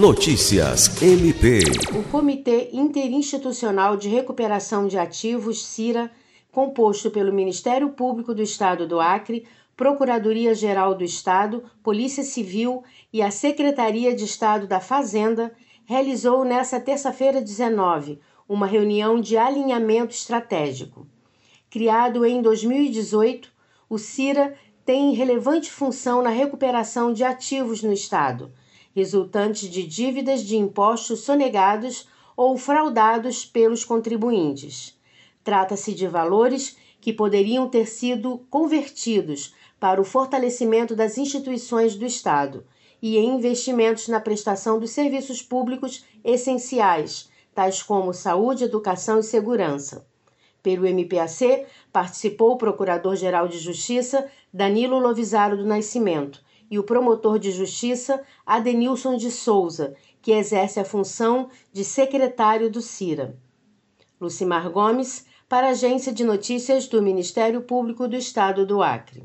Notícias MP. O Comitê Interinstitucional de Recuperação de Ativos, CIRA, composto pelo Ministério Público do Estado do Acre, Procuradoria-Geral do Estado, Polícia Civil e a Secretaria de Estado da Fazenda, realizou nesta terça-feira 19 uma reunião de alinhamento estratégico. Criado em 2018, o CIRA tem relevante função na recuperação de ativos no Estado, resultantes de dívidas de impostos sonegados ou fraudados pelos contribuintes. Trata-se de valores que poderiam ter sido convertidos para o fortalecimento das instituições do Estado e em investimentos na prestação dos serviços públicos essenciais, tais como saúde, educação e segurança. Pelo MPAC, participou o Procurador-Geral de Justiça Danilo Lovisaro do Nascimento e o promotor de Justiça Adenilson de Souza, que exerce a função de secretário do CIRA. Lucimar Gomes, para a Agência de Notícias do Ministério Público do Estado do Acre.